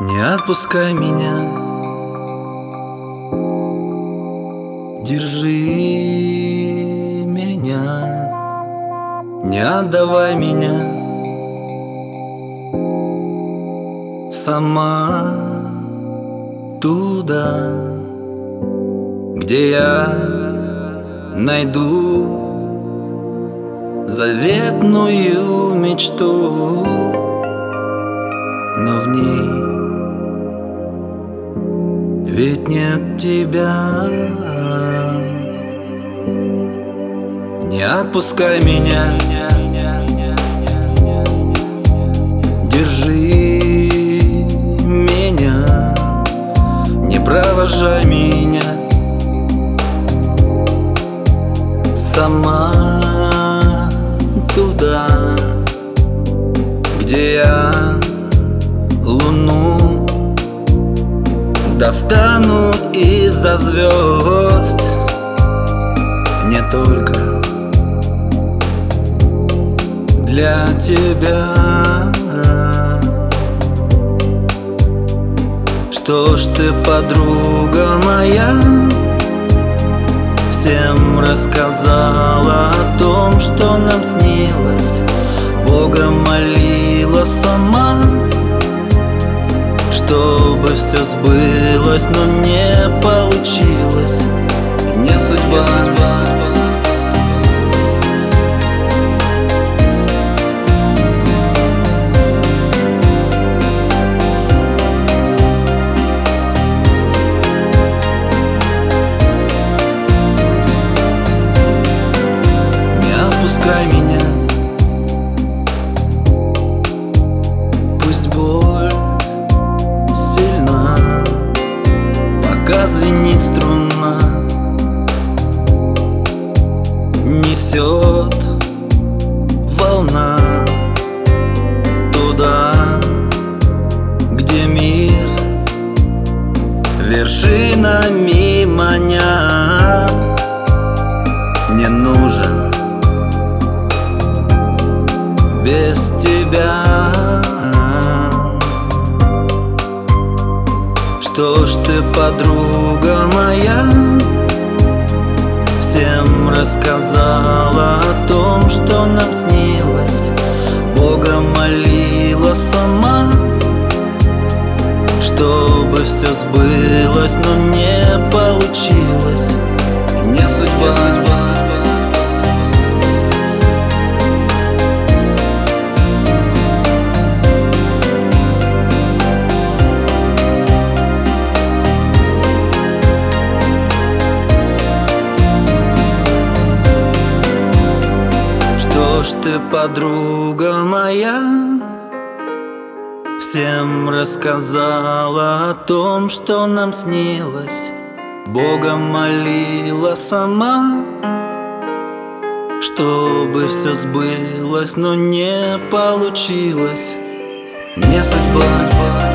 Не отпускай меня. Держи меня. Не отдавай меня. Сама туда Где я найду Заветную мечту. Но в ней ведь нет тебя. Не отпускай меня. Держи меня. Не провожай меня. Сама Достану из-за звезд. Не только для тебя. Что ж ты, подруга моя Всем рассказала о том, что нам снилось? Бога молила сама чтобы все сбылось, но не получилось. Не судьба. Не Несет волна Туда, где мир Вершинами маня. Не нужен без тебя. Что ж ты, подруга моя Всем рассказала о том, что нам снилось. Бога молила сама Чтобы все сбылось, но не получилось. Не судьба Ж ты, подруга моя. Всем рассказала о том, что нам снилось. Бога молила сама Чтобы все сбылось, но не получилось. Не судьба